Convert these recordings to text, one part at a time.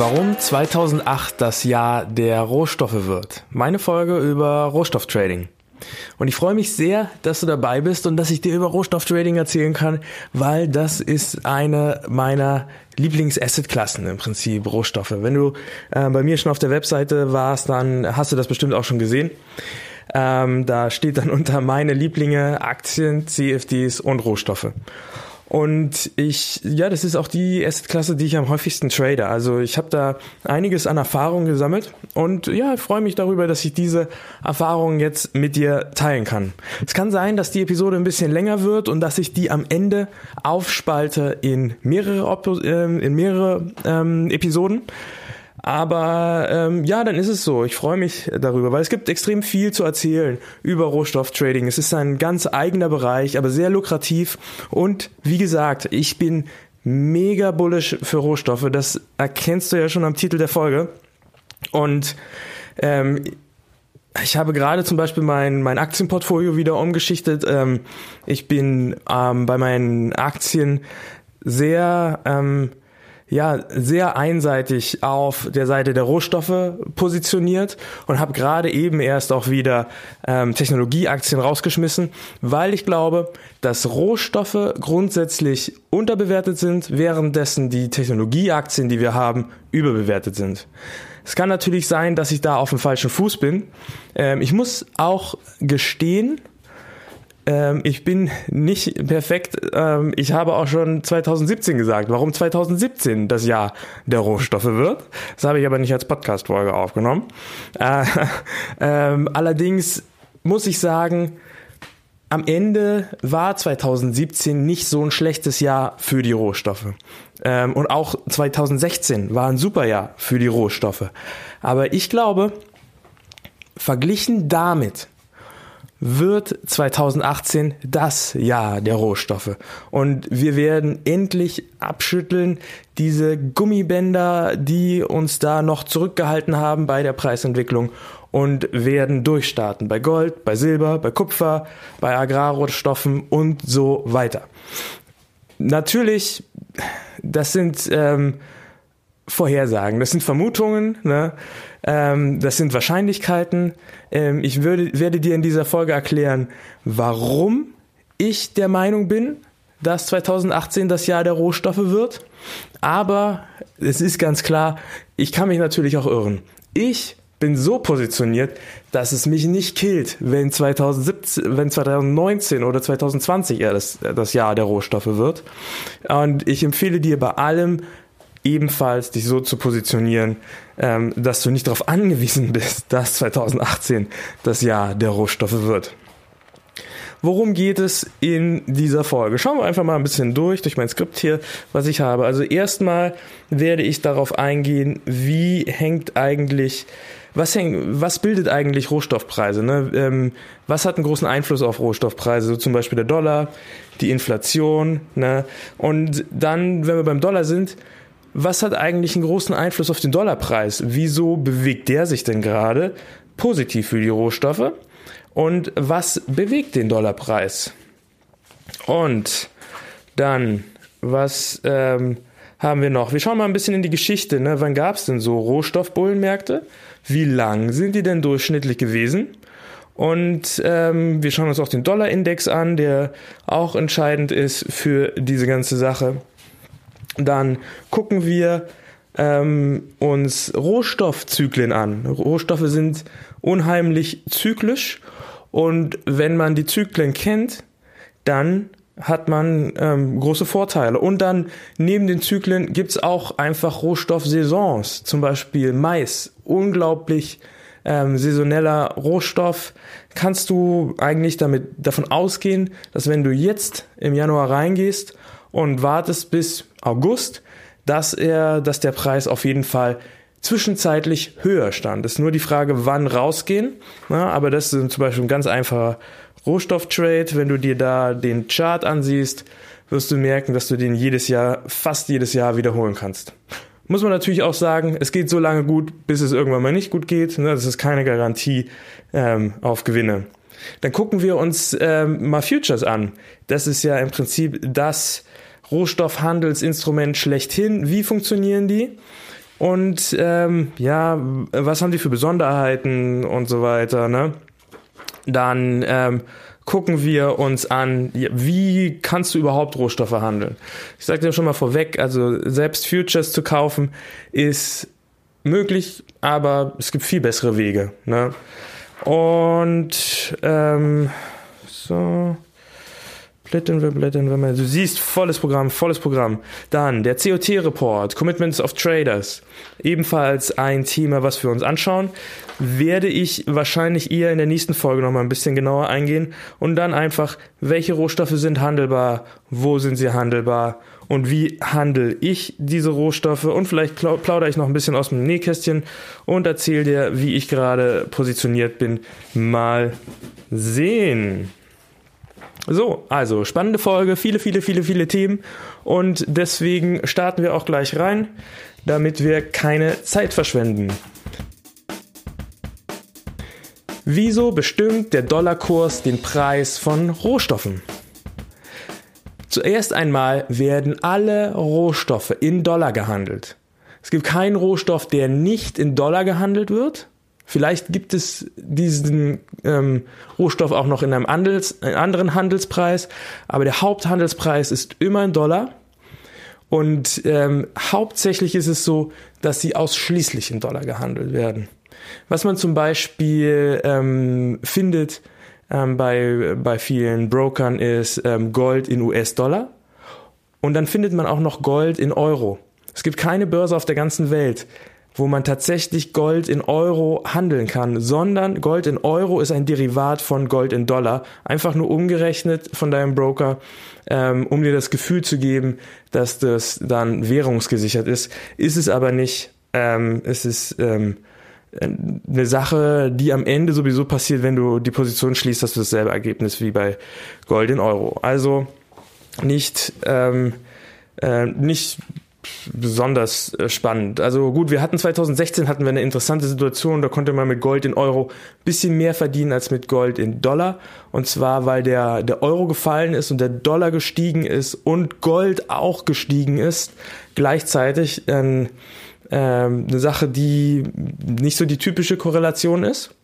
Warum 2008 das Jahr der Rohstoffe wird. Meine Folge über Rohstofftrading. Und ich freue mich sehr, dass du dabei bist und dass ich dir über Rohstofftrading erzählen kann, weil das ist eine meiner Lieblings-Asset-Klassen im Prinzip, Rohstoffe. Wenn du äh, bei mir schon auf der Webseite warst, dann hast du das bestimmt auch schon gesehen. Ähm, da steht dann unter meine Lieblinge Aktien, CFDs und Rohstoffe. Und ich, ja, das ist auch die Assetklasse, die ich am häufigsten trade. Also ich habe da einiges an Erfahrung gesammelt und ja, freue mich darüber, dass ich diese Erfahrungen jetzt mit dir teilen kann. Es kann sein, dass die Episode ein bisschen länger wird und dass ich die am Ende aufspalte in mehrere, äh, in mehrere ähm, Episoden. Aber ähm, ja, dann ist es so. Ich freue mich darüber, weil es gibt extrem viel zu erzählen über Rohstofftrading. Es ist ein ganz eigener Bereich, aber sehr lukrativ. Und wie gesagt, ich bin mega bullish für Rohstoffe. Das erkennst du ja schon am Titel der Folge. Und ähm, ich habe gerade zum Beispiel mein, mein Aktienportfolio wieder umgeschichtet. Ähm, ich bin ähm, bei meinen Aktien sehr ähm, ja sehr einseitig auf der Seite der Rohstoffe positioniert und habe gerade eben erst auch wieder ähm, Technologieaktien rausgeschmissen, weil ich glaube, dass Rohstoffe grundsätzlich unterbewertet sind, währenddessen die Technologieaktien, die wir haben, überbewertet sind. Es kann natürlich sein, dass ich da auf dem falschen Fuß bin. Ähm, ich muss auch gestehen, ähm, ich bin nicht perfekt. Ähm, ich habe auch schon 2017 gesagt, warum 2017 das Jahr der Rohstoffe wird. Das habe ich aber nicht als Podcast-Folge aufgenommen. Äh, ähm, allerdings muss ich sagen, am Ende war 2017 nicht so ein schlechtes Jahr für die Rohstoffe. Ähm, und auch 2016 war ein super Jahr für die Rohstoffe. Aber ich glaube, verglichen damit wird 2018 das Jahr der Rohstoffe. Und wir werden endlich abschütteln diese Gummibänder, die uns da noch zurückgehalten haben bei der Preisentwicklung und werden durchstarten bei Gold, bei Silber, bei Kupfer, bei Agrarrohstoffen und so weiter. Natürlich, das sind ähm, Vorhersagen, das sind Vermutungen, ne? ähm, das sind Wahrscheinlichkeiten. Ähm, ich würde, werde dir in dieser Folge erklären, warum ich der Meinung bin, dass 2018 das Jahr der Rohstoffe wird. Aber es ist ganz klar, ich kann mich natürlich auch irren. Ich bin so positioniert, dass es mich nicht killt, wenn 2017, wenn 2019 oder 2020 eher das, das Jahr der Rohstoffe wird. Und ich empfehle dir bei allem ebenfalls dich so zu positionieren, ähm, dass du nicht darauf angewiesen bist, dass 2018 das Jahr der Rohstoffe wird. Worum geht es in dieser Folge? Schauen wir einfach mal ein bisschen durch, durch mein Skript hier, was ich habe. Also erstmal werde ich darauf eingehen, wie hängt eigentlich, was, hängt, was bildet eigentlich Rohstoffpreise? Ne? Ähm, was hat einen großen Einfluss auf Rohstoffpreise? So zum Beispiel der Dollar, die Inflation. Ne? Und dann, wenn wir beim Dollar sind, was hat eigentlich einen großen Einfluss auf den Dollarpreis? Wieso bewegt der sich denn gerade positiv für die Rohstoffe? Und was bewegt den Dollarpreis? Und dann, was ähm, haben wir noch? Wir schauen mal ein bisschen in die Geschichte. Ne? Wann gab es denn so Rohstoffbullenmärkte? Wie lang sind die denn durchschnittlich gewesen? Und ähm, wir schauen uns auch den Dollarindex an, der auch entscheidend ist für diese ganze Sache. Dann gucken wir, ähm, uns Rohstoffzyklen an. Rohstoffe sind unheimlich zyklisch und wenn man die Zyklen kennt, dann hat man ähm, große Vorteile. Und dann neben den Zyklen gibt's auch einfach Rohstoffsaisons, zum Beispiel Mais, unglaublich ähm, saisoneller Rohstoff. Kannst du eigentlich damit davon ausgehen, dass wenn du jetzt im Januar reingehst und wartest bis August, dass er, dass der Preis auf jeden Fall zwischenzeitlich höher stand. Ist nur die Frage, wann rausgehen. Na, aber das ist zum Beispiel ein ganz einfacher Rohstofftrade. Wenn du dir da den Chart ansiehst, wirst du merken, dass du den jedes Jahr, fast jedes Jahr wiederholen kannst. Muss man natürlich auch sagen, es geht so lange gut, bis es irgendwann mal nicht gut geht. Das ist keine Garantie ähm, auf Gewinne. Dann gucken wir uns ähm, mal Futures an. Das ist ja im Prinzip das Rohstoffhandelsinstrument schlechthin. Wie funktionieren die? Und ähm, ja, was haben die für Besonderheiten und so weiter, ne? Dann ähm, gucken wir uns an, wie kannst du überhaupt Rohstoffe handeln? Ich sage dir schon mal vorweg, also selbst Futures zu kaufen ist möglich, aber es gibt viel bessere Wege. Ne? Und ähm, so. Blättern wir, blättern wir mal. Du siehst volles Programm, volles Programm. Dann der COT-Report, Commitments of Traders. Ebenfalls ein Thema, was wir uns anschauen. Werde ich wahrscheinlich eher in der nächsten Folge nochmal ein bisschen genauer eingehen. Und dann einfach, welche Rohstoffe sind handelbar, wo sind sie handelbar und wie handle ich diese Rohstoffe. Und vielleicht plaudere ich noch ein bisschen aus dem Nähkästchen und erzähle dir, wie ich gerade positioniert bin. Mal sehen. So, also spannende Folge, viele, viele, viele, viele Themen und deswegen starten wir auch gleich rein, damit wir keine Zeit verschwenden. Wieso bestimmt der Dollarkurs den Preis von Rohstoffen? Zuerst einmal werden alle Rohstoffe in Dollar gehandelt. Es gibt keinen Rohstoff, der nicht in Dollar gehandelt wird. Vielleicht gibt es diesen ähm, Rohstoff auch noch in einem Handels, einen anderen Handelspreis, aber der Haupthandelspreis ist immer in Dollar. Und ähm, hauptsächlich ist es so, dass sie ausschließlich in Dollar gehandelt werden. Was man zum Beispiel ähm, findet ähm, bei, bei vielen Brokern ist ähm, Gold in US-Dollar. Und dann findet man auch noch Gold in Euro. Es gibt keine Börse auf der ganzen Welt, wo man tatsächlich Gold in Euro handeln kann, sondern Gold in Euro ist ein Derivat von Gold in Dollar, einfach nur umgerechnet von deinem Broker, ähm, um dir das Gefühl zu geben, dass das dann währungsgesichert ist. Ist es aber nicht. Ähm, es ist ähm, eine Sache, die am Ende sowieso passiert, wenn du die Position schließt, hast du dasselbe Ergebnis wie bei Gold in Euro. Also nicht ähm, äh, nicht besonders äh, spannend. Also gut, wir hatten 2016 hatten wir eine interessante Situation, da konnte man mit Gold in Euro bisschen mehr verdienen als mit Gold in Dollar. Und zwar, weil der, der Euro gefallen ist und der Dollar gestiegen ist und Gold auch gestiegen ist. Gleichzeitig ähm, ähm, eine Sache, die nicht so die typische Korrelation ist.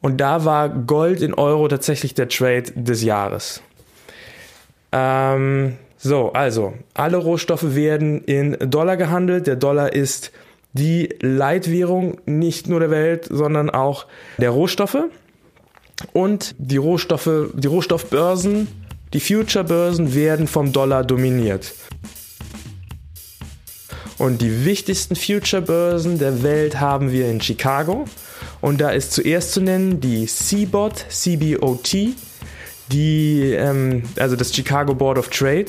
Und da war Gold in Euro tatsächlich der Trade des Jahres. Ähm, so, also, alle Rohstoffe werden in Dollar gehandelt. Der Dollar ist die Leitwährung nicht nur der Welt, sondern auch der Rohstoffe. Und die Rohstoffe, die Rohstoffbörsen, die Future-Börsen werden vom Dollar dominiert. Und die wichtigsten Future-Börsen der Welt haben wir in Chicago. Und da ist zuerst zu nennen die CBOT, CBOT, die, ähm, also das Chicago Board of Trade.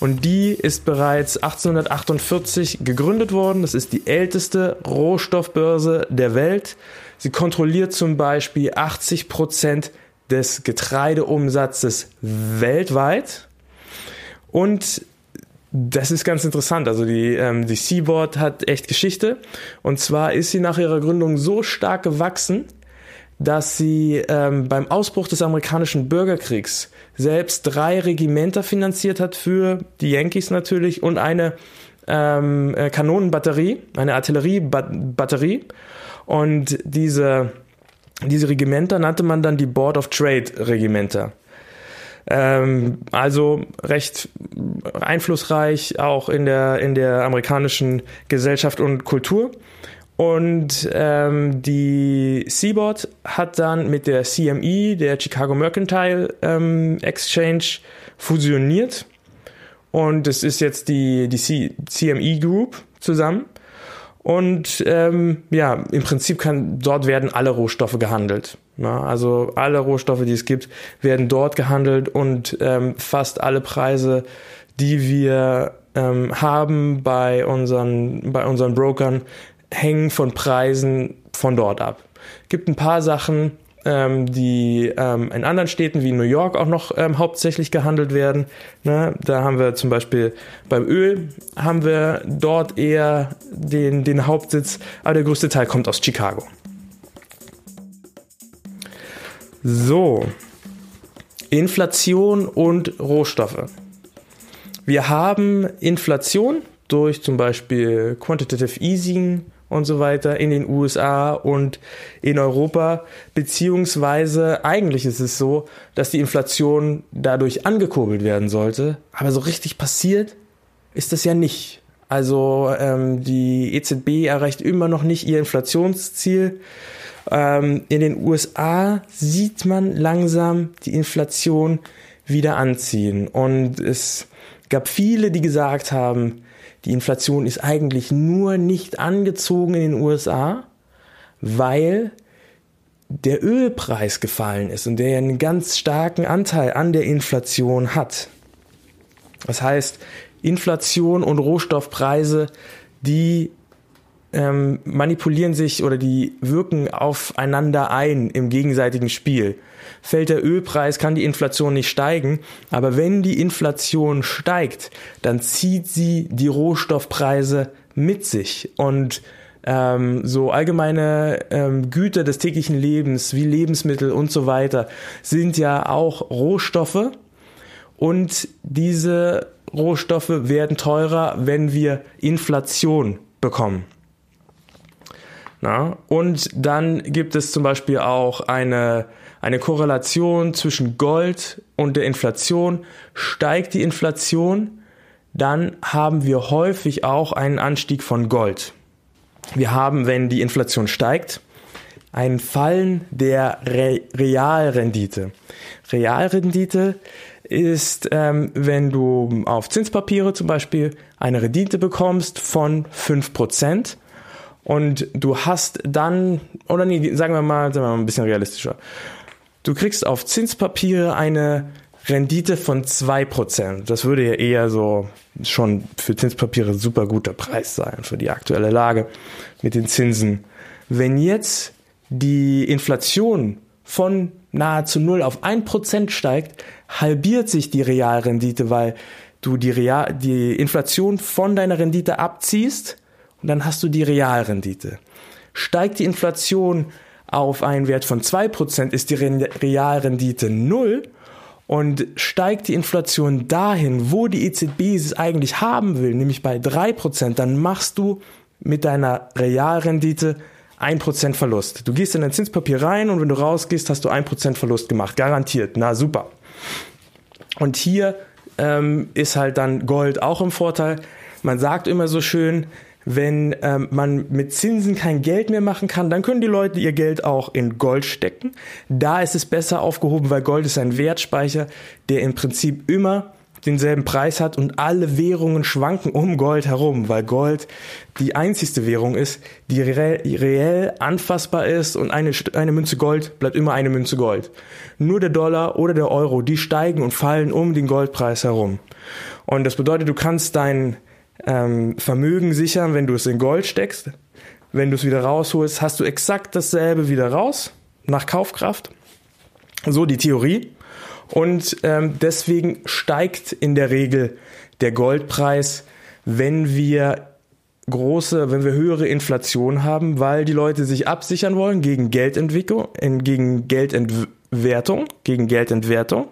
Und die ist bereits 1848 gegründet worden. Das ist die älteste Rohstoffbörse der Welt. Sie kontrolliert zum Beispiel 80 Prozent des Getreideumsatzes weltweit. Und das ist ganz interessant. Also die, ähm, die Seaboard hat echt Geschichte. Und zwar ist sie nach ihrer Gründung so stark gewachsen, dass sie ähm, beim Ausbruch des amerikanischen Bürgerkriegs selbst drei Regimenter finanziert hat für die Yankees natürlich und eine ähm, äh, Kanonenbatterie, eine Artilleriebatterie. Und diese, diese Regimenter nannte man dann die Board of Trade Regimenter. Ähm, also recht einflussreich auch in der, in der amerikanischen Gesellschaft und Kultur. Und ähm, die Seaboard hat dann mit der CME, der Chicago Mercantile ähm, Exchange, fusioniert. Und es ist jetzt die, die C CME Group zusammen. Und ähm, ja, im Prinzip kann dort werden alle Rohstoffe gehandelt. Ja, also alle Rohstoffe, die es gibt, werden dort gehandelt und ähm, fast alle Preise, die wir ähm, haben bei unseren, bei unseren Brokern, hängen von Preisen von dort ab. Gibt ein paar Sachen, ähm, die ähm, in anderen Städten wie New York auch noch ähm, hauptsächlich gehandelt werden. Ne? Da haben wir zum Beispiel beim Öl haben wir dort eher den, den Hauptsitz, aber der größte Teil kommt aus Chicago. So, Inflation und Rohstoffe. Wir haben Inflation durch zum Beispiel Quantitative Easing und so weiter in den USA und in Europa, beziehungsweise eigentlich ist es so, dass die Inflation dadurch angekurbelt werden sollte, aber so richtig passiert ist das ja nicht. Also ähm, die EZB erreicht immer noch nicht ihr Inflationsziel. Ähm, in den USA sieht man langsam die Inflation wieder anziehen und es gab viele, die gesagt haben, die Inflation ist eigentlich nur nicht angezogen in den USA, weil der Ölpreis gefallen ist und der einen ganz starken Anteil an der Inflation hat. Das heißt, Inflation und Rohstoffpreise, die ähm, manipulieren sich oder die wirken aufeinander ein im gegenseitigen Spiel. Fällt der Ölpreis, kann die Inflation nicht steigen, aber wenn die Inflation steigt, dann zieht sie die Rohstoffpreise mit sich und ähm, so allgemeine ähm, Güter des täglichen Lebens wie Lebensmittel und so weiter sind ja auch Rohstoffe und diese Rohstoffe werden teurer, wenn wir Inflation bekommen. Na? Und dann gibt es zum Beispiel auch eine, eine Korrelation zwischen Gold und der Inflation. Steigt die Inflation, dann haben wir häufig auch einen Anstieg von Gold. Wir haben, wenn die Inflation steigt, ein Fallen der Re Realrendite. Realrendite ist, ähm, wenn du auf Zinspapiere zum Beispiel eine Rendite bekommst von 5%, und du hast dann, oder nee, sagen wir mal, sagen wir mal ein bisschen realistischer. Du kriegst auf Zinspapiere eine Rendite von 2%. Das würde ja eher so schon für Zinspapiere super guter Preis sein für die aktuelle Lage mit den Zinsen. Wenn jetzt die Inflation von nahezu 0 auf 1% steigt, halbiert sich die Realrendite, weil du die, Real, die Inflation von deiner Rendite abziehst und dann hast du die Realrendite. Steigt die Inflation auf einen Wert von 2%, ist die Realrendite 0 und steigt die Inflation dahin, wo die EZB es eigentlich haben will, nämlich bei 3%, dann machst du mit deiner Realrendite 1% Verlust. Du gehst in dein Zinspapier rein und wenn du rausgehst, hast du 1% Verlust gemacht. Garantiert. Na super. Und hier ähm, ist halt dann Gold auch im Vorteil. Man sagt immer so schön, wenn ähm, man mit Zinsen kein Geld mehr machen kann, dann können die Leute ihr Geld auch in Gold stecken. Da ist es besser aufgehoben, weil Gold ist ein Wertspeicher, der im Prinzip immer denselben Preis hat und alle Währungen schwanken um Gold herum, weil Gold die einzigste Währung ist, die reell anfassbar ist und eine, eine Münze Gold bleibt immer eine Münze Gold. Nur der Dollar oder der Euro, die steigen und fallen um den Goldpreis herum. Und das bedeutet, du kannst deinen ähm, Vermögen sichern, wenn du es in Gold steckst. Wenn du es wieder rausholst, hast du exakt dasselbe wieder raus, nach Kaufkraft. So die Theorie. Und ähm, deswegen steigt in der Regel der Goldpreis, wenn wir große, wenn wir höhere Inflation haben, weil die Leute sich absichern wollen gegen Geldentwicklung, gegen Geldentwertung, gegen Geldentwertung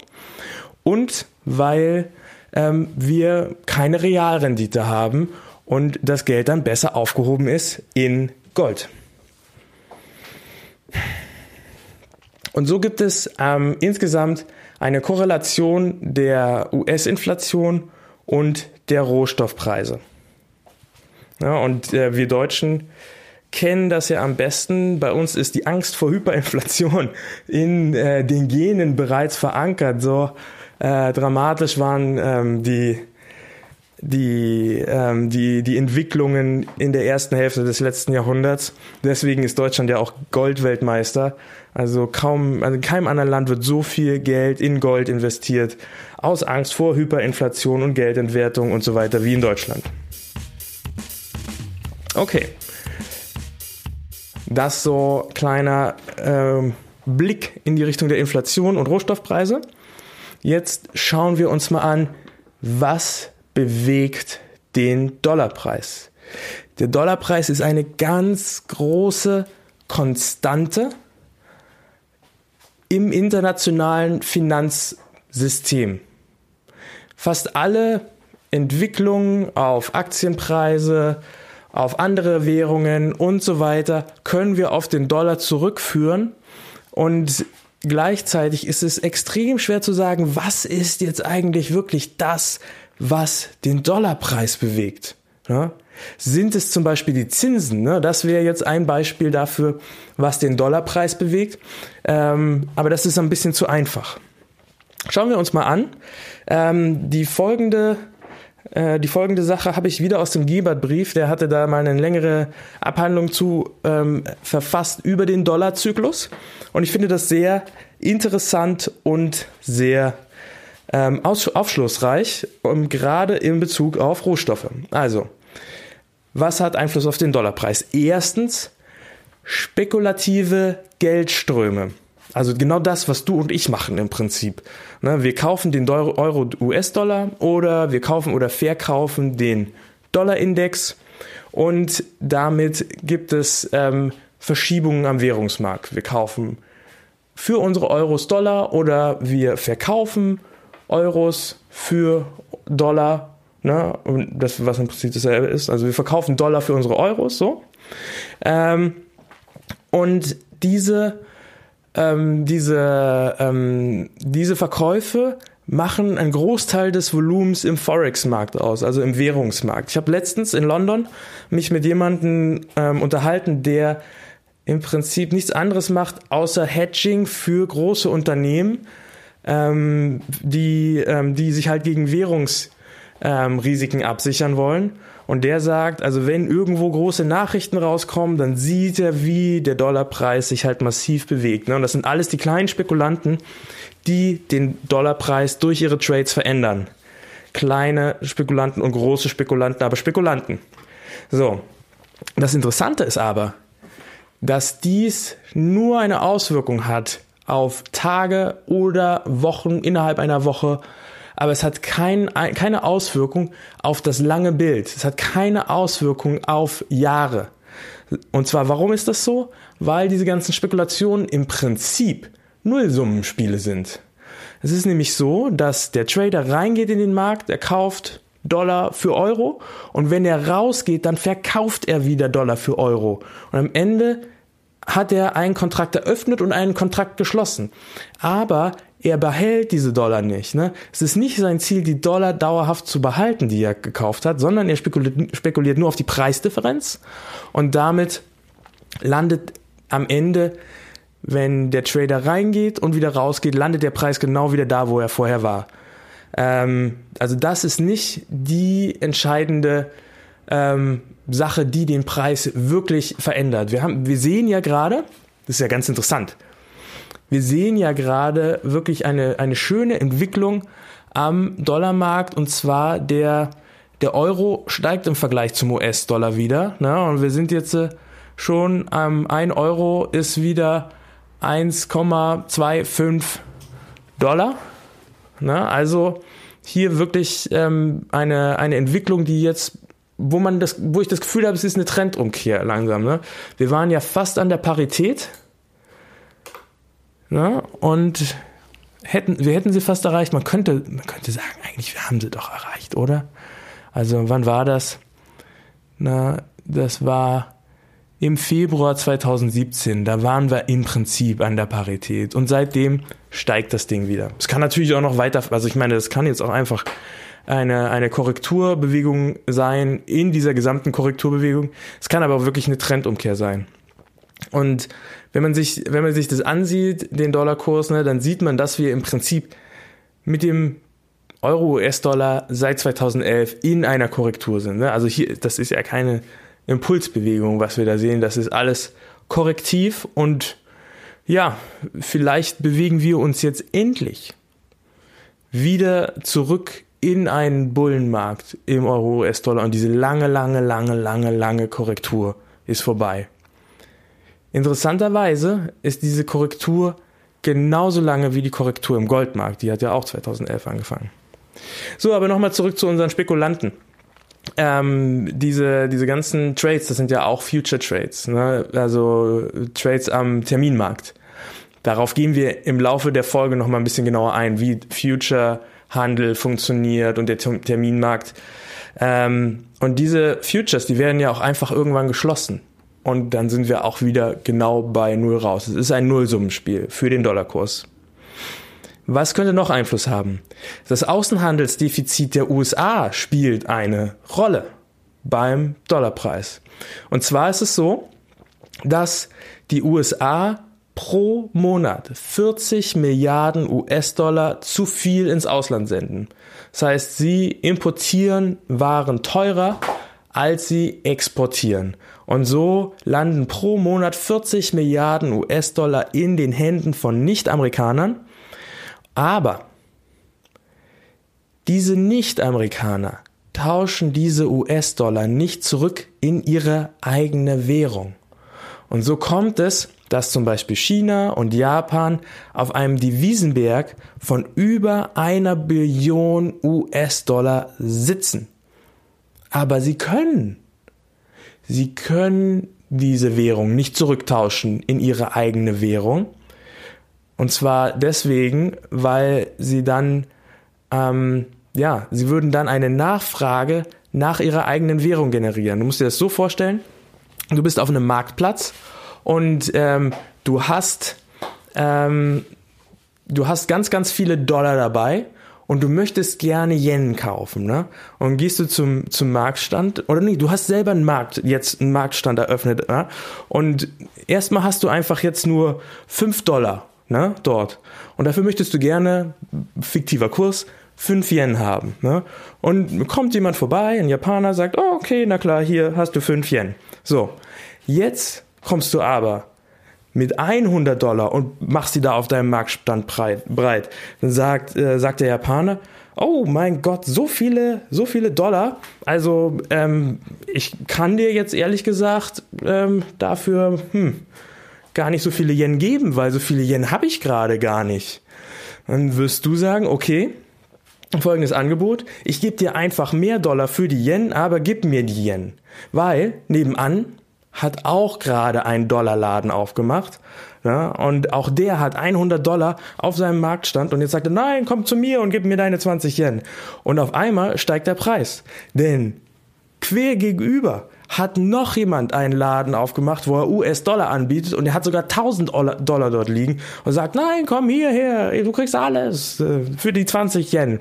und weil ähm, wir keine Realrendite haben und das Geld dann besser aufgehoben ist in Gold. Und so gibt es ähm, insgesamt eine Korrelation der US-Inflation und der Rohstoffpreise. Ja, und äh, wir Deutschen kennen das ja am besten. Bei uns ist die Angst vor Hyperinflation in äh, den Genen bereits verankert. So äh, dramatisch waren ähm, die die, ähm, die, die Entwicklungen in der ersten Hälfte des letzten Jahrhunderts. Deswegen ist Deutschland ja auch Goldweltmeister. Also kaum, also in keinem anderen Land wird so viel Geld in Gold investiert, aus Angst vor Hyperinflation und Geldentwertung und so weiter wie in Deutschland. Okay. Das so kleiner ähm, Blick in die Richtung der Inflation und Rohstoffpreise. Jetzt schauen wir uns mal an, was bewegt den Dollarpreis. Der Dollarpreis ist eine ganz große Konstante im internationalen Finanzsystem. Fast alle Entwicklungen auf Aktienpreise, auf andere Währungen und so weiter können wir auf den Dollar zurückführen. Und gleichzeitig ist es extrem schwer zu sagen, was ist jetzt eigentlich wirklich das, was den Dollarpreis bewegt. Ja? Sind es zum Beispiel die Zinsen? Ne? Das wäre jetzt ein Beispiel dafür, was den Dollarpreis bewegt. Ähm, aber das ist ein bisschen zu einfach. Schauen wir uns mal an. Ähm, die folgende äh, die folgende Sache habe ich wieder aus dem Giebert-Brief. Der hatte da mal eine längere Abhandlung zu ähm, verfasst über den Dollarzyklus. Und ich finde das sehr interessant und sehr ähm, aufschlussreich, um, gerade in Bezug auf Rohstoffe. Also, was hat Einfluss auf den Dollarpreis? Erstens, spekulative Geldströme. Also genau das, was du und ich machen im Prinzip. Ne, wir kaufen den Euro US-Dollar oder wir kaufen oder verkaufen den Dollarindex und damit gibt es ähm, Verschiebungen am Währungsmarkt. Wir kaufen für unsere Euros Dollar oder wir verkaufen Euros für Dollar, ne? Und das, was im Prinzip dasselbe ist. Also wir verkaufen Dollar für unsere Euros, so. Ähm, und diese, ähm, diese, ähm, diese Verkäufe machen einen Großteil des Volumens im Forex-Markt aus, also im Währungsmarkt. Ich habe letztens in London mich mit jemandem ähm, unterhalten, der im Prinzip nichts anderes macht, außer Hedging für große Unternehmen ähm, die, ähm, die sich halt gegen Währungsrisiken ähm, absichern wollen. Und der sagt, also wenn irgendwo große Nachrichten rauskommen, dann sieht er, wie der Dollarpreis sich halt massiv bewegt. Ne? Und das sind alles die kleinen Spekulanten, die den Dollarpreis durch ihre Trades verändern. Kleine Spekulanten und große Spekulanten, aber Spekulanten. So. Das Interessante ist aber, dass dies nur eine Auswirkung hat auf Tage oder Wochen innerhalb einer Woche, aber es hat kein, keine Auswirkung auf das lange Bild. Es hat keine Auswirkung auf Jahre. Und zwar, warum ist das so? Weil diese ganzen Spekulationen im Prinzip Nullsummenspiele sind. Es ist nämlich so, dass der Trader reingeht in den Markt, er kauft Dollar für Euro und wenn er rausgeht, dann verkauft er wieder Dollar für Euro. Und am Ende hat er einen Kontrakt eröffnet und einen Kontrakt geschlossen. Aber er behält diese Dollar nicht. Ne? Es ist nicht sein Ziel, die Dollar dauerhaft zu behalten, die er gekauft hat, sondern er spekuliert, spekuliert nur auf die Preisdifferenz und damit landet am Ende, wenn der Trader reingeht und wieder rausgeht, landet der Preis genau wieder da, wo er vorher war. Ähm, also das ist nicht die entscheidende ähm, Sache, die den Preis wirklich verändert. Wir, haben, wir sehen ja gerade, das ist ja ganz interessant, wir sehen ja gerade wirklich eine, eine schöne Entwicklung am Dollarmarkt und zwar der, der Euro steigt im Vergleich zum US-Dollar wieder. Ne? Und wir sind jetzt äh, schon ähm, 1 Euro ist wieder 1,25 Dollar. Ne? Also hier wirklich ähm, eine, eine Entwicklung, die jetzt wo man das, wo ich das Gefühl habe, es ist eine Trendumkehr langsam. Ne? Wir waren ja fast an der Parität. Ne? Und hätten, wir hätten sie fast erreicht. Man könnte, man könnte sagen, eigentlich, wir haben sie doch erreicht, oder? Also, wann war das? Na, das war im Februar 2017, da waren wir im Prinzip an der Parität und seitdem steigt das Ding wieder. Es kann natürlich auch noch weiter, also ich meine, das kann jetzt auch einfach eine, eine Korrekturbewegung sein in dieser gesamten Korrekturbewegung. Es kann aber auch wirklich eine Trendumkehr sein. Und wenn man sich, wenn man sich das ansieht, den Dollarkurs, ne, dann sieht man, dass wir im Prinzip mit dem Euro-US-Dollar seit 2011 in einer Korrektur sind. Ne? Also hier, das ist ja keine Impulsbewegung, was wir da sehen. Das ist alles korrektiv und ja, vielleicht bewegen wir uns jetzt endlich wieder zurück in einen Bullenmarkt im Euro-US-Dollar und diese lange, lange, lange, lange, lange Korrektur ist vorbei. Interessanterweise ist diese Korrektur genauso lange wie die Korrektur im Goldmarkt. Die hat ja auch 2011 angefangen. So, aber nochmal zurück zu unseren Spekulanten. Ähm, diese, diese ganzen Trades, das sind ja auch Future Trades, ne? also Trades am Terminmarkt. Darauf gehen wir im Laufe der Folge nochmal ein bisschen genauer ein, wie Future Handel funktioniert und der Terminmarkt. Ähm, und diese Futures, die werden ja auch einfach irgendwann geschlossen. Und dann sind wir auch wieder genau bei Null raus. Es ist ein Nullsummenspiel für den Dollarkurs. Was könnte noch Einfluss haben? Das Außenhandelsdefizit der USA spielt eine Rolle beim Dollarpreis. Und zwar ist es so, dass die USA pro Monat 40 Milliarden US-Dollar zu viel ins Ausland senden. Das heißt, sie importieren Waren teurer, als sie exportieren. Und so landen pro Monat 40 Milliarden US-Dollar in den Händen von Nicht-Amerikanern. Aber diese Nicht-Amerikaner tauschen diese US-Dollar nicht zurück in ihre eigene Währung. Und so kommt es, dass zum Beispiel China und Japan auf einem Devisenberg von über einer Billion US-Dollar sitzen. Aber sie können. Sie können diese Währung nicht zurücktauschen in ihre eigene Währung. Und zwar deswegen, weil sie dann, ähm, ja, sie würden dann eine Nachfrage nach ihrer eigenen Währung generieren. Du musst dir das so vorstellen, du bist auf einem Marktplatz und ähm, du hast ähm, du hast ganz ganz viele Dollar dabei und du möchtest gerne Yen kaufen, ne? Und gehst du zum zum Marktstand oder nee, du hast selber einen Markt jetzt einen Marktstand eröffnet, ne? Und erstmal hast du einfach jetzt nur fünf Dollar, ne? Dort und dafür möchtest du gerne fiktiver Kurs 5 Yen haben. Ne? Und kommt jemand vorbei, ein Japaner, sagt, oh, okay, na klar, hier hast du 5 Yen. So, jetzt kommst du aber mit 100 Dollar und machst sie da auf deinem Marktstand breit, dann sagt, äh, sagt der Japaner, oh mein Gott, so viele, so viele Dollar. Also ähm, ich kann dir jetzt ehrlich gesagt ähm, dafür hm, gar nicht so viele Yen geben, weil so viele Yen habe ich gerade gar nicht. Dann wirst du sagen, okay, folgendes Angebot, ich gebe dir einfach mehr Dollar für die Yen, aber gib mir die Yen. Weil nebenan hat auch gerade einen Dollarladen aufgemacht. Ja, und auch der hat 100 Dollar auf seinem Marktstand und jetzt sagt er, nein, komm zu mir und gib mir deine 20 Yen. Und auf einmal steigt der Preis. Denn quer gegenüber hat noch jemand einen Laden aufgemacht, wo er US-Dollar anbietet und er hat sogar 1000 Dollar dort liegen und sagt, nein, komm hierher, du kriegst alles äh, für die 20 Yen.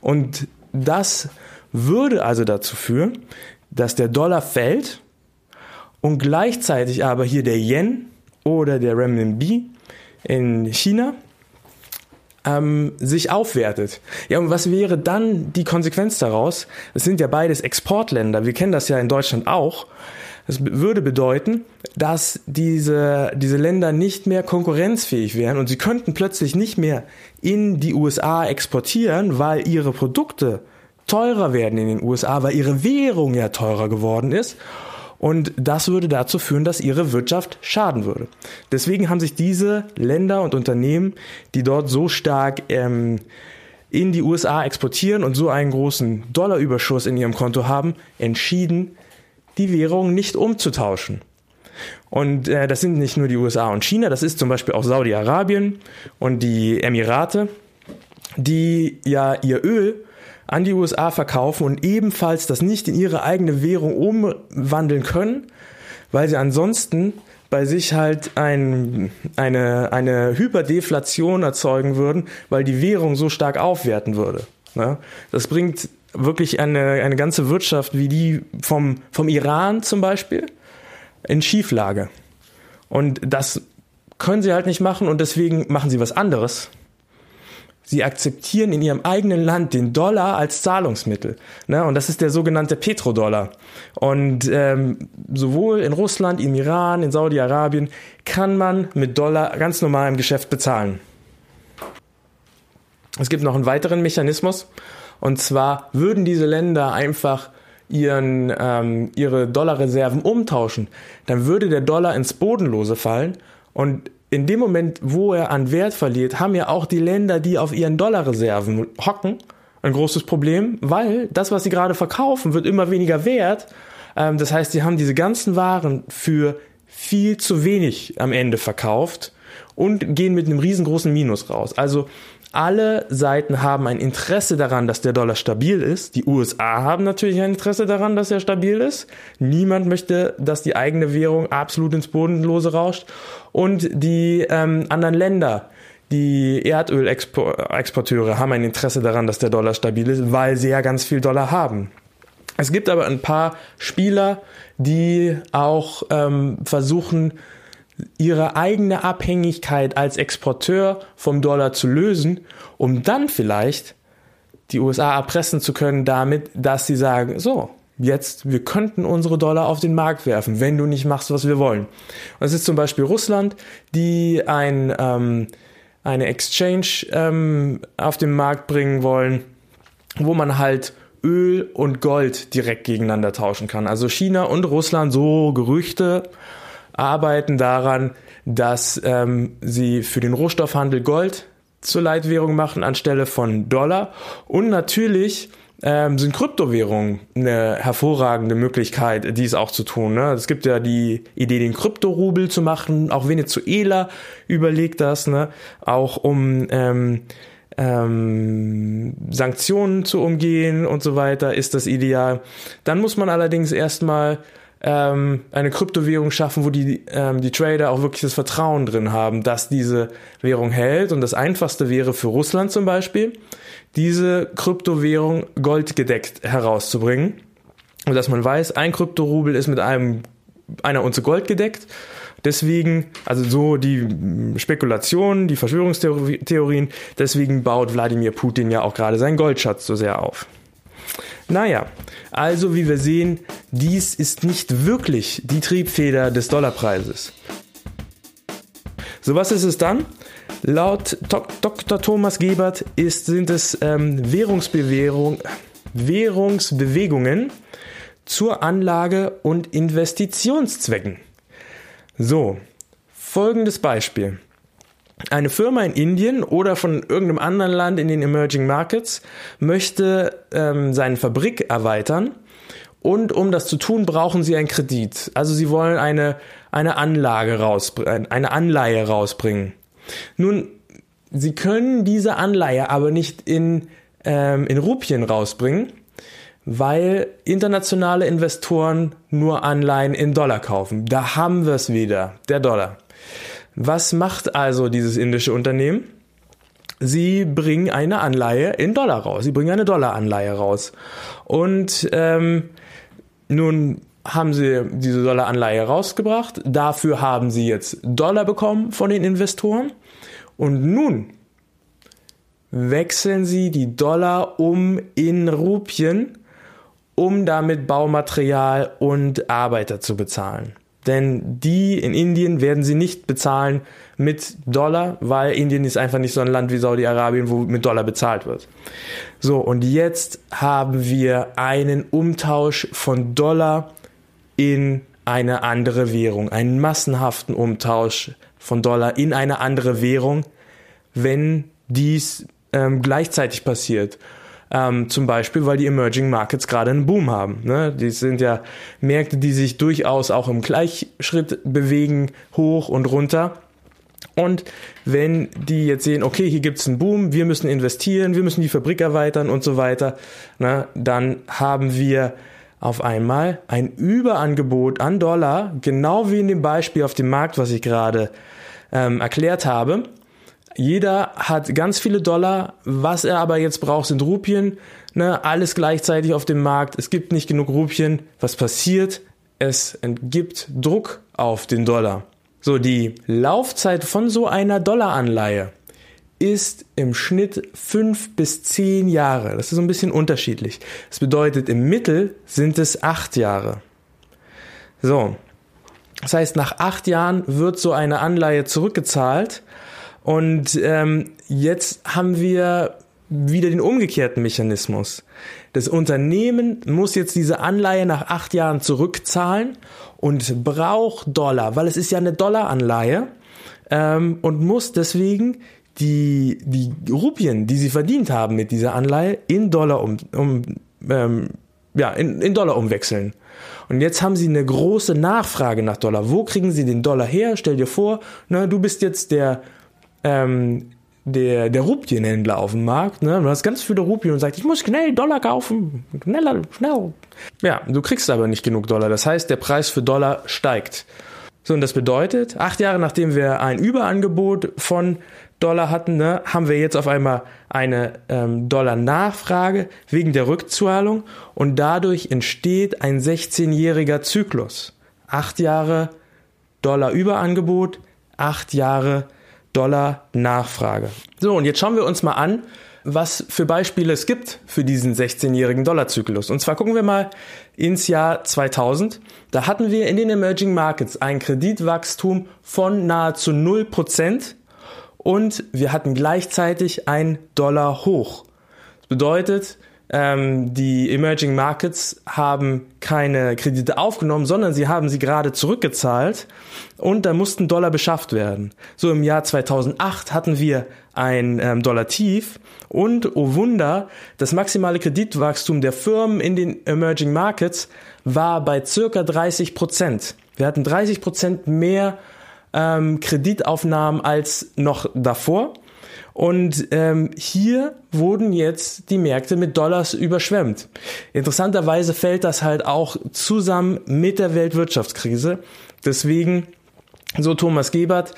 Und das würde also dazu führen, dass der Dollar fällt und gleichzeitig aber hier der Yen oder der Renminbi in China ähm, sich aufwertet. Ja, und was wäre dann die Konsequenz daraus? Es sind ja beides Exportländer. Wir kennen das ja in Deutschland auch. Das würde bedeuten, dass diese, diese Länder nicht mehr konkurrenzfähig wären und sie könnten plötzlich nicht mehr in die USA exportieren, weil ihre Produkte teurer werden in den USA, weil ihre Währung ja teurer geworden ist und das würde dazu führen, dass ihre Wirtschaft schaden würde. Deswegen haben sich diese Länder und Unternehmen, die dort so stark ähm, in die USA exportieren und so einen großen Dollarüberschuss in ihrem Konto haben, entschieden, die Währung nicht umzutauschen. Und äh, das sind nicht nur die USA und China, das ist zum Beispiel auch Saudi-Arabien und die Emirate, die ja ihr Öl an die USA verkaufen und ebenfalls das nicht in ihre eigene Währung umwandeln können, weil sie ansonsten bei sich halt ein, eine, eine Hyperdeflation erzeugen würden, weil die Währung so stark aufwerten würde. Ne? Das bringt wirklich eine, eine ganze Wirtschaft wie die vom, vom Iran zum Beispiel in Schieflage. Und das können sie halt nicht machen und deswegen machen sie was anderes. Sie akzeptieren in ihrem eigenen Land den Dollar als Zahlungsmittel. Ne? Und das ist der sogenannte Petrodollar. Und ähm, sowohl in Russland, im Iran, in Saudi-Arabien kann man mit Dollar ganz normal im Geschäft bezahlen. Es gibt noch einen weiteren Mechanismus. Und zwar würden diese Länder einfach ihren, ähm, ihre Dollarreserven umtauschen, dann würde der Dollar ins Bodenlose fallen und in dem Moment, wo er an Wert verliert, haben ja auch die Länder, die auf ihren Dollarreserven hocken, ein großes Problem, weil das, was sie gerade verkaufen, wird immer weniger wert. Ähm, das heißt, sie haben diese ganzen Waren für viel zu wenig am Ende verkauft und gehen mit einem riesengroßen Minus raus. Also alle Seiten haben ein Interesse daran, dass der Dollar stabil ist. Die USA haben natürlich ein Interesse daran, dass er stabil ist. Niemand möchte, dass die eigene Währung absolut ins Bodenlose rauscht. Und die ähm, anderen Länder, die Erdölexporteure haben ein Interesse daran, dass der Dollar stabil ist, weil sie ja ganz viel Dollar haben. Es gibt aber ein paar Spieler, die auch ähm, versuchen, ihre eigene Abhängigkeit als Exporteur vom Dollar zu lösen, um dann vielleicht die USA erpressen zu können damit, dass sie sagen, so, jetzt, wir könnten unsere Dollar auf den Markt werfen, wenn du nicht machst, was wir wollen. Und es ist zum Beispiel Russland, die ein, ähm, eine Exchange ähm, auf den Markt bringen wollen, wo man halt Öl und Gold direkt gegeneinander tauschen kann. Also China und Russland, so Gerüchte, arbeiten daran, dass ähm, sie für den Rohstoffhandel Gold zur Leitwährung machen anstelle von Dollar. Und natürlich ähm, sind Kryptowährungen eine hervorragende Möglichkeit, dies auch zu tun. Ne? Es gibt ja die Idee, den Kryptorubel zu machen. Auch Venezuela überlegt das, ne? auch um ähm, ähm, Sanktionen zu umgehen und so weiter, ist das ideal. Dann muss man allerdings erstmal ähm, eine Kryptowährung schaffen, wo die, ähm, die Trader auch wirklich das Vertrauen drin haben, dass diese Währung hält. Und das einfachste wäre für Russland zum Beispiel, diese Kryptowährung goldgedeckt herauszubringen. Und dass man weiß, ein Kryptorubel ist mit einem einer Unze Gold gedeckt. Deswegen, also so die Spekulationen, die Verschwörungstheorien, deswegen baut Wladimir Putin ja auch gerade seinen Goldschatz so sehr auf. Naja, also wie wir sehen, dies ist nicht wirklich die Triebfeder des Dollarpreises. So was ist es dann? Laut Dr. Thomas Gebert ist, sind es ähm, Währungsbewegungen zur Anlage- und Investitionszwecken. So, folgendes Beispiel eine Firma in Indien oder von irgendeinem anderen Land in den Emerging Markets möchte ähm, seine Fabrik erweitern und um das zu tun, brauchen sie einen Kredit. Also sie wollen eine, eine Anlage rausbringen, eine Anleihe rausbringen. Nun, sie können diese Anleihe aber nicht in, ähm, in Rupien rausbringen, weil internationale Investoren nur Anleihen in Dollar kaufen. Da haben wir es wieder, der Dollar. Was macht also dieses indische Unternehmen? Sie bringen eine Anleihe in Dollar raus. Sie bringen eine Dollaranleihe raus. Und ähm, nun haben sie diese Dollaranleihe rausgebracht. Dafür haben sie jetzt Dollar bekommen von den Investoren. Und nun wechseln sie die Dollar um in Rupien, um damit Baumaterial und Arbeiter zu bezahlen. Denn die in Indien werden sie nicht bezahlen mit Dollar, weil Indien ist einfach nicht so ein Land wie Saudi-Arabien, wo mit Dollar bezahlt wird. So, und jetzt haben wir einen Umtausch von Dollar in eine andere Währung, einen massenhaften Umtausch von Dollar in eine andere Währung, wenn dies ähm, gleichzeitig passiert. Ähm, zum Beispiel, weil die Emerging Markets gerade einen Boom haben. Ne? Die sind ja Märkte, die sich durchaus auch im Gleichschritt bewegen, hoch und runter. Und wenn die jetzt sehen, okay, hier gibt's einen Boom, wir müssen investieren, wir müssen die Fabrik erweitern und so weiter, na, dann haben wir auf einmal ein Überangebot an Dollar, genau wie in dem Beispiel auf dem Markt, was ich gerade ähm, erklärt habe. Jeder hat ganz viele Dollar, was er aber jetzt braucht, sind Rupien. Ne, alles gleichzeitig auf dem Markt. Es gibt nicht genug Rupien. Was passiert? Es entgibt Druck auf den Dollar. So, die Laufzeit von so einer Dollaranleihe ist im Schnitt fünf bis zehn Jahre. Das ist so ein bisschen unterschiedlich. Das bedeutet, im Mittel sind es acht Jahre. So. Das heißt, nach acht Jahren wird so eine Anleihe zurückgezahlt und ähm, jetzt haben wir wieder den umgekehrten Mechanismus. Das Unternehmen muss jetzt diese Anleihe nach acht Jahren zurückzahlen und braucht Dollar, weil es ist ja eine Dollaranleihe ähm, und muss deswegen die, die Rupien, die sie verdient haben mit dieser Anleihe, in Dollar um, um ähm, ja, in, in Dollar umwechseln. Und jetzt haben sie eine große Nachfrage nach Dollar. Wo kriegen sie den Dollar her? Stell dir vor, na, du bist jetzt der, ähm, der, der Rupienhändler auf dem Markt, ne? Du hast ganz viele Rupien und sagst, ich muss schnell Dollar kaufen. Schneller, schnell. Ja, du kriegst aber nicht genug Dollar. Das heißt, der Preis für Dollar steigt. So, und das bedeutet, acht Jahre nachdem wir ein Überangebot von Dollar hatten, ne, haben wir jetzt auf einmal eine ähm, Dollar-Nachfrage wegen der Rückzahlung und dadurch entsteht ein 16-jähriger Zyklus. Acht Jahre Dollar-Überangebot, acht Jahre Dollar-Nachfrage. So, und jetzt schauen wir uns mal an, was für Beispiele es gibt für diesen 16-jährigen Dollarzyklus. Und zwar gucken wir mal ins Jahr 2000. Da hatten wir in den Emerging Markets ein Kreditwachstum von nahezu 0% und wir hatten gleichzeitig ein Dollar hoch. Das bedeutet, ähm, die Emerging Markets haben keine Kredite aufgenommen, sondern sie haben sie gerade zurückgezahlt und da mussten Dollar beschafft werden. So im Jahr 2008 hatten wir ein ähm, Dollar tief und oh Wunder, das maximale Kreditwachstum der Firmen in den Emerging Markets war bei circa 30 Prozent. Wir hatten 30 Prozent mehr ähm, Kreditaufnahmen als noch davor. Und ähm, hier wurden jetzt die Märkte mit Dollars überschwemmt. Interessanterweise fällt das halt auch zusammen mit der Weltwirtschaftskrise. Deswegen, so Thomas Gebert,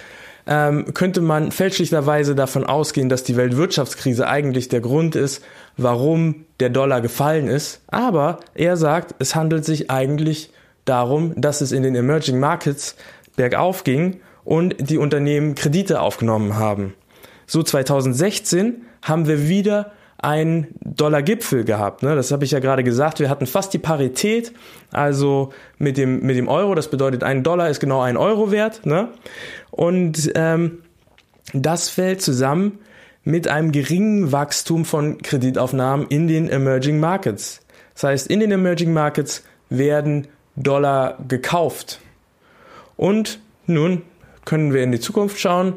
ähm, könnte man fälschlicherweise davon ausgehen, dass die Weltwirtschaftskrise eigentlich der Grund ist, warum der Dollar gefallen ist. Aber er sagt, es handelt sich eigentlich darum, dass es in den Emerging Markets bergauf ging und die Unternehmen Kredite aufgenommen haben. So 2016 haben wir wieder einen Dollargipfel gehabt. Ne? Das habe ich ja gerade gesagt. Wir hatten fast die Parität, also mit dem, mit dem Euro. Das bedeutet, ein Dollar ist genau ein Euro wert. Ne? Und ähm, das fällt zusammen mit einem geringen Wachstum von Kreditaufnahmen in den Emerging Markets. Das heißt, in den Emerging Markets werden Dollar gekauft. Und nun können wir in die Zukunft schauen.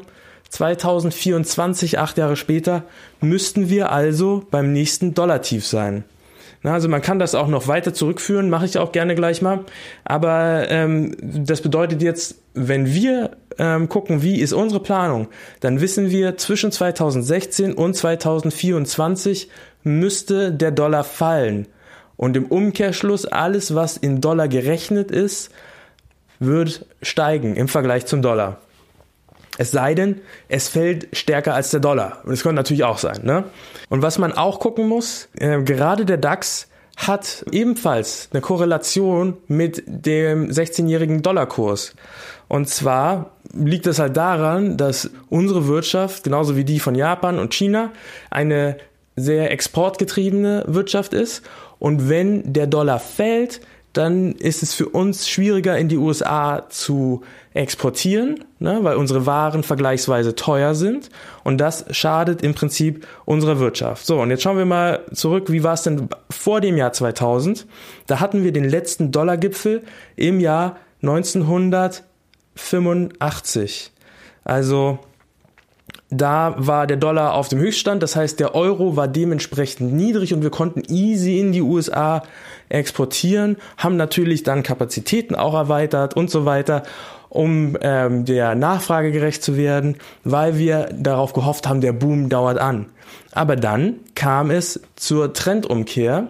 2024, acht Jahre später, müssten wir also beim nächsten Dollartief sein. Na, also man kann das auch noch weiter zurückführen, mache ich auch gerne gleich mal. Aber ähm, das bedeutet jetzt, wenn wir ähm, gucken, wie ist unsere Planung, dann wissen wir, zwischen 2016 und 2024 müsste der Dollar fallen. Und im Umkehrschluss, alles, was in Dollar gerechnet ist, wird steigen im Vergleich zum Dollar. Es sei denn, es fällt stärker als der Dollar. Und das könnte natürlich auch sein. Ne? Und was man auch gucken muss, äh, gerade der DAX hat ebenfalls eine Korrelation mit dem 16-jährigen Dollarkurs. Und zwar liegt es halt daran, dass unsere Wirtschaft, genauso wie die von Japan und China, eine sehr exportgetriebene Wirtschaft ist. Und wenn der Dollar fällt, dann ist es für uns schwieriger in die USA zu exportieren, ne, weil unsere Waren vergleichsweise teuer sind und das schadet im Prinzip unserer Wirtschaft. So, und jetzt schauen wir mal zurück, wie war es denn vor dem Jahr 2000? Da hatten wir den letzten Dollargipfel im Jahr 1985. Also da war der Dollar auf dem Höchststand, das heißt der Euro war dementsprechend niedrig und wir konnten easy in die USA exportieren, haben natürlich dann Kapazitäten auch erweitert und so weiter, um ähm, der Nachfrage gerecht zu werden, weil wir darauf gehofft haben, der Boom dauert an. Aber dann kam es zur Trendumkehr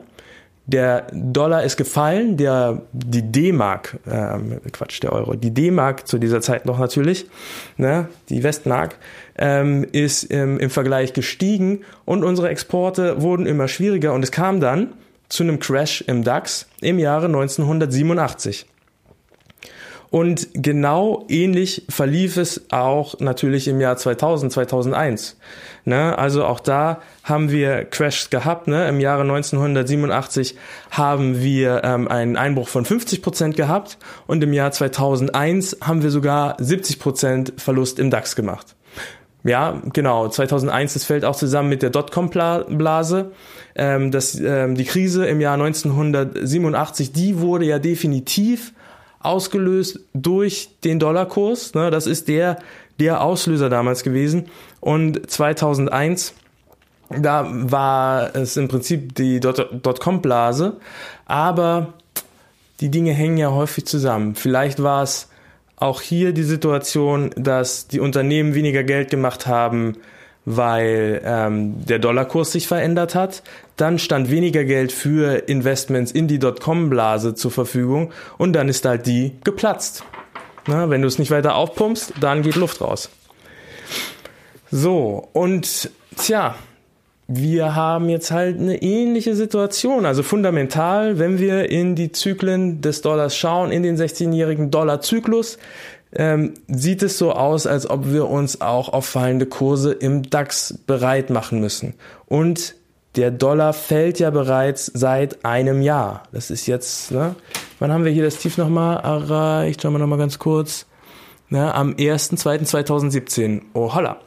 Der Dollar ist gefallen, der, die D-Mark, ähm, Quatsch, der Euro, die D-Mark zu dieser Zeit noch natürlich, ne, die Westmark, ähm, ist ähm, im Vergleich gestiegen und unsere Exporte wurden immer schwieriger und es kam dann zu einem Crash im DAX im Jahre 1987. Und genau ähnlich verlief es auch natürlich im Jahr 2000, 2001. Ne? Also auch da haben wir Crashs gehabt. Ne? Im Jahre 1987 haben wir ähm, einen Einbruch von 50 Prozent gehabt und im Jahr 2001 haben wir sogar 70 Prozent Verlust im DAX gemacht. Ja, genau. 2001, das fällt auch zusammen mit der Dotcom-Blase. Ähm, ähm, die Krise im Jahr 1987, die wurde ja definitiv ausgelöst durch den Dollarkurs. Ne? Das ist der, der Auslöser damals gewesen. Und 2001, da war es im Prinzip die Dotcom-Blase. Aber die Dinge hängen ja häufig zusammen. Vielleicht war es auch hier die Situation, dass die Unternehmen weniger Geld gemacht haben, weil ähm, der Dollarkurs sich verändert hat. Dann stand weniger Geld für Investments in die Dotcom-Blase zur Verfügung und dann ist halt die geplatzt. Na, wenn du es nicht weiter aufpumpst, dann geht Luft raus. So, und tja, wir haben jetzt halt eine ähnliche Situation. Also fundamental, wenn wir in die Zyklen des Dollars schauen, in den 16-jährigen Dollarzyklus, ähm, sieht es so aus, als ob wir uns auch auf fallende Kurse im DAX bereit machen müssen. Und der Dollar fällt ja bereits seit einem Jahr. Das ist jetzt, ne? Wann haben wir hier das Tief nochmal erreicht? Schauen wir nochmal ganz kurz. Ne? Am 1.2.2017. Oh holla.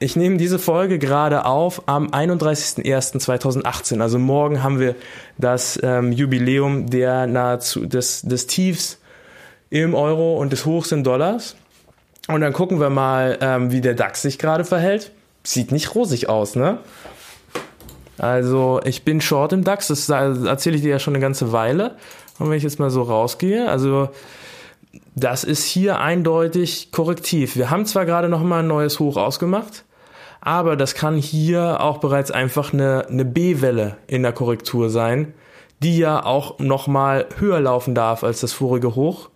Ich nehme diese Folge gerade auf am 31.01.2018. Also morgen haben wir das ähm, Jubiläum der nahezu des, des Tiefs im Euro und des Hochs in Dollars. Und dann gucken wir mal, ähm, wie der DAX sich gerade verhält. Sieht nicht rosig aus, ne? Also ich bin short im DAX, das erzähle ich dir ja schon eine ganze Weile. Und wenn ich jetzt mal so rausgehe, also das ist hier eindeutig korrektiv. Wir haben zwar gerade noch mal ein neues Hoch ausgemacht, aber das kann hier auch bereits einfach eine, eine B-Welle in der Korrektur sein, die ja auch nochmal höher laufen darf als das vorige Hoch.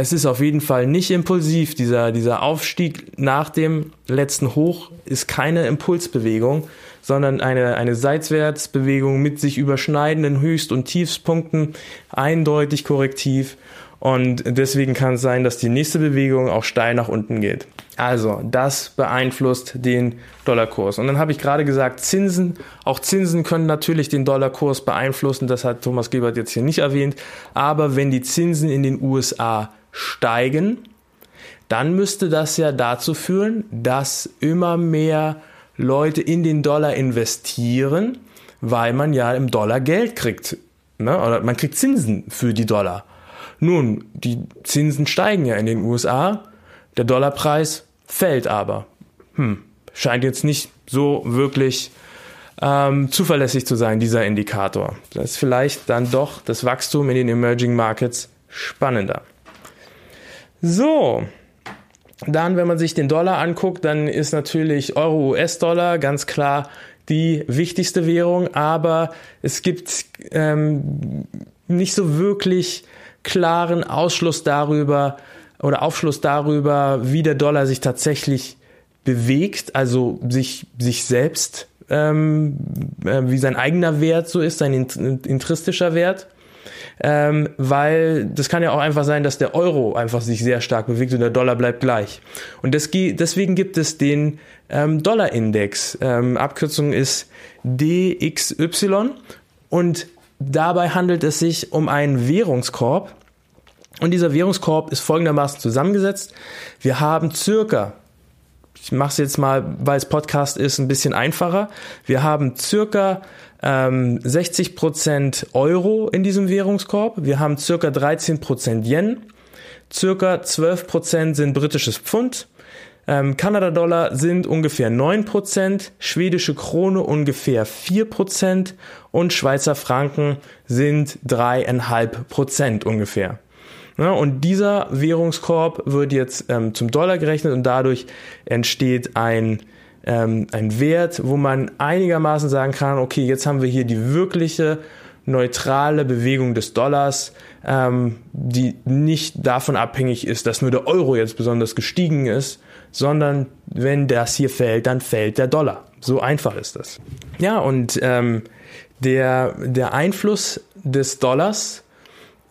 Es ist auf jeden Fall nicht impulsiv. Dieser, dieser Aufstieg nach dem letzten Hoch ist keine Impulsbewegung, sondern eine, eine Seitwärtsbewegung mit sich überschneidenden Höchst- und Tiefspunkten, eindeutig korrektiv. Und deswegen kann es sein, dass die nächste Bewegung auch steil nach unten geht. Also, das beeinflusst den Dollarkurs. Und dann habe ich gerade gesagt, Zinsen, auch Zinsen können natürlich den Dollarkurs beeinflussen. Das hat Thomas Gebert jetzt hier nicht erwähnt. Aber wenn die Zinsen in den USA steigen, dann müsste das ja dazu führen, dass immer mehr Leute in den Dollar investieren, weil man ja im Dollar Geld kriegt. Ne? Oder man kriegt Zinsen für die Dollar. Nun, die Zinsen steigen ja in den USA, der Dollarpreis fällt aber. Hm, scheint jetzt nicht so wirklich ähm, zuverlässig zu sein, dieser Indikator. Das ist vielleicht dann doch das Wachstum in den Emerging Markets spannender. So, dann, wenn man sich den Dollar anguckt, dann ist natürlich Euro-US-Dollar ganz klar die wichtigste Währung, aber es gibt ähm, nicht so wirklich klaren Ausschluss darüber oder Aufschluss darüber, wie der Dollar sich tatsächlich bewegt, also sich, sich selbst, ähm, äh, wie sein eigener Wert so ist, sein intristischer Wert. Ähm, weil das kann ja auch einfach sein, dass der Euro einfach sich sehr stark bewegt und der Dollar bleibt gleich. Und das, deswegen gibt es den ähm, Dollar-Index. Ähm, Abkürzung ist DXY und Dabei handelt es sich um einen Währungskorb. Und dieser Währungskorb ist folgendermaßen zusammengesetzt. Wir haben circa, ich mache es jetzt mal, weil es Podcast ist, ein bisschen einfacher. Wir haben circa ähm, 60% Euro in diesem Währungskorb. Wir haben circa 13% Yen. Circa 12% sind britisches Pfund. Ähm, Kanada-Dollar sind ungefähr 9%, schwedische Krone ungefähr 4% und Schweizer Franken sind 3,5% ungefähr. Ja, und dieser Währungskorb wird jetzt ähm, zum Dollar gerechnet und dadurch entsteht ein ähm, ein Wert, wo man einigermaßen sagen kann, okay, jetzt haben wir hier die wirkliche neutrale Bewegung des Dollars, ähm, die nicht davon abhängig ist, dass nur der Euro jetzt besonders gestiegen ist, sondern wenn das hier fällt, dann fällt der Dollar. So einfach ist das. Ja, und ähm, der, der Einfluss des Dollars,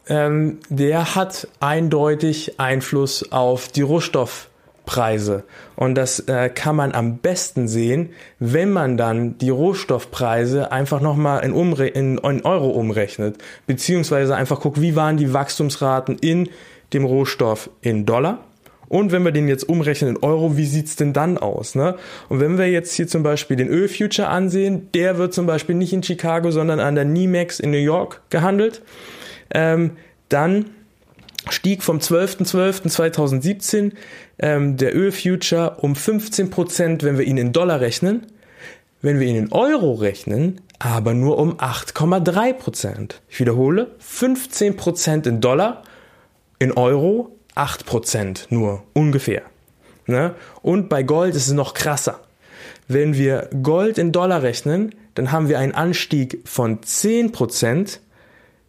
ähm, der hat eindeutig Einfluss auf die Rohstoffpreise. Und das äh, kann man am besten sehen, wenn man dann die Rohstoffpreise einfach nochmal in, in, in Euro umrechnet, beziehungsweise einfach guckt, wie waren die Wachstumsraten in dem Rohstoff in Dollar und wenn wir den jetzt umrechnen in Euro, wie sieht's denn dann aus? Ne? Und wenn wir jetzt hier zum Beispiel den Ölfuture ansehen, der wird zum Beispiel nicht in Chicago, sondern an der NYMEX in New York gehandelt, ähm, dann stieg vom 12.12.2017 ähm, der Ölfuture um 15 Prozent, wenn wir ihn in Dollar rechnen. Wenn wir ihn in Euro rechnen, aber nur um 8,3 Prozent. Ich wiederhole, 15 Prozent in Dollar, in Euro 8% nur ungefähr. Ne? Und bei Gold ist es noch krasser. Wenn wir Gold in Dollar rechnen, dann haben wir einen Anstieg von 10%.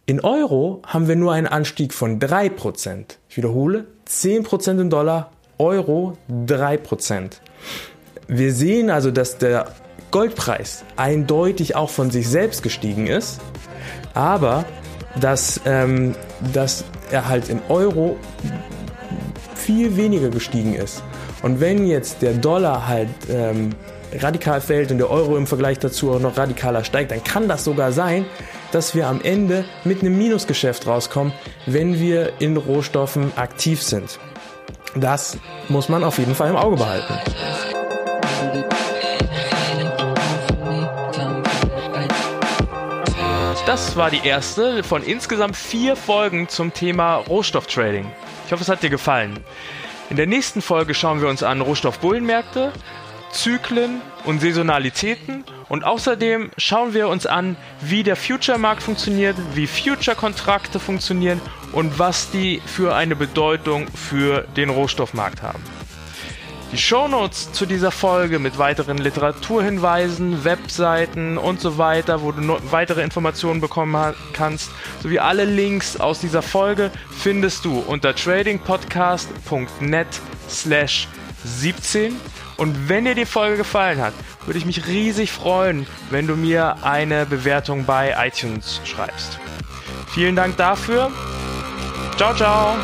In Euro haben wir nur einen Anstieg von 3%. Ich wiederhole, 10% in Dollar, Euro 3%. Wir sehen also, dass der Goldpreis eindeutig auch von sich selbst gestiegen ist, aber dass, ähm, dass er halt in Euro viel weniger gestiegen ist. Und wenn jetzt der Dollar halt ähm, radikal fällt und der Euro im Vergleich dazu auch noch radikaler steigt, dann kann das sogar sein, dass wir am Ende mit einem Minusgeschäft rauskommen, wenn wir in Rohstoffen aktiv sind. Das muss man auf jeden Fall im Auge behalten. Das war die erste von insgesamt vier Folgen zum Thema Rohstofftrading. Ich hoffe, es hat dir gefallen. In der nächsten Folge schauen wir uns an Rohstoffbullenmärkte, Zyklen und Saisonalitäten und außerdem schauen wir uns an, wie der Future-Markt funktioniert, wie Future-Kontrakte funktionieren und was die für eine Bedeutung für den Rohstoffmarkt haben. Die Shownotes zu dieser Folge mit weiteren Literaturhinweisen, Webseiten und so weiter, wo du weitere Informationen bekommen kannst, sowie alle Links aus dieser Folge findest du unter tradingpodcast.net slash 17. Und wenn dir die Folge gefallen hat, würde ich mich riesig freuen, wenn du mir eine Bewertung bei iTunes schreibst. Vielen Dank dafür. Ciao, ciao.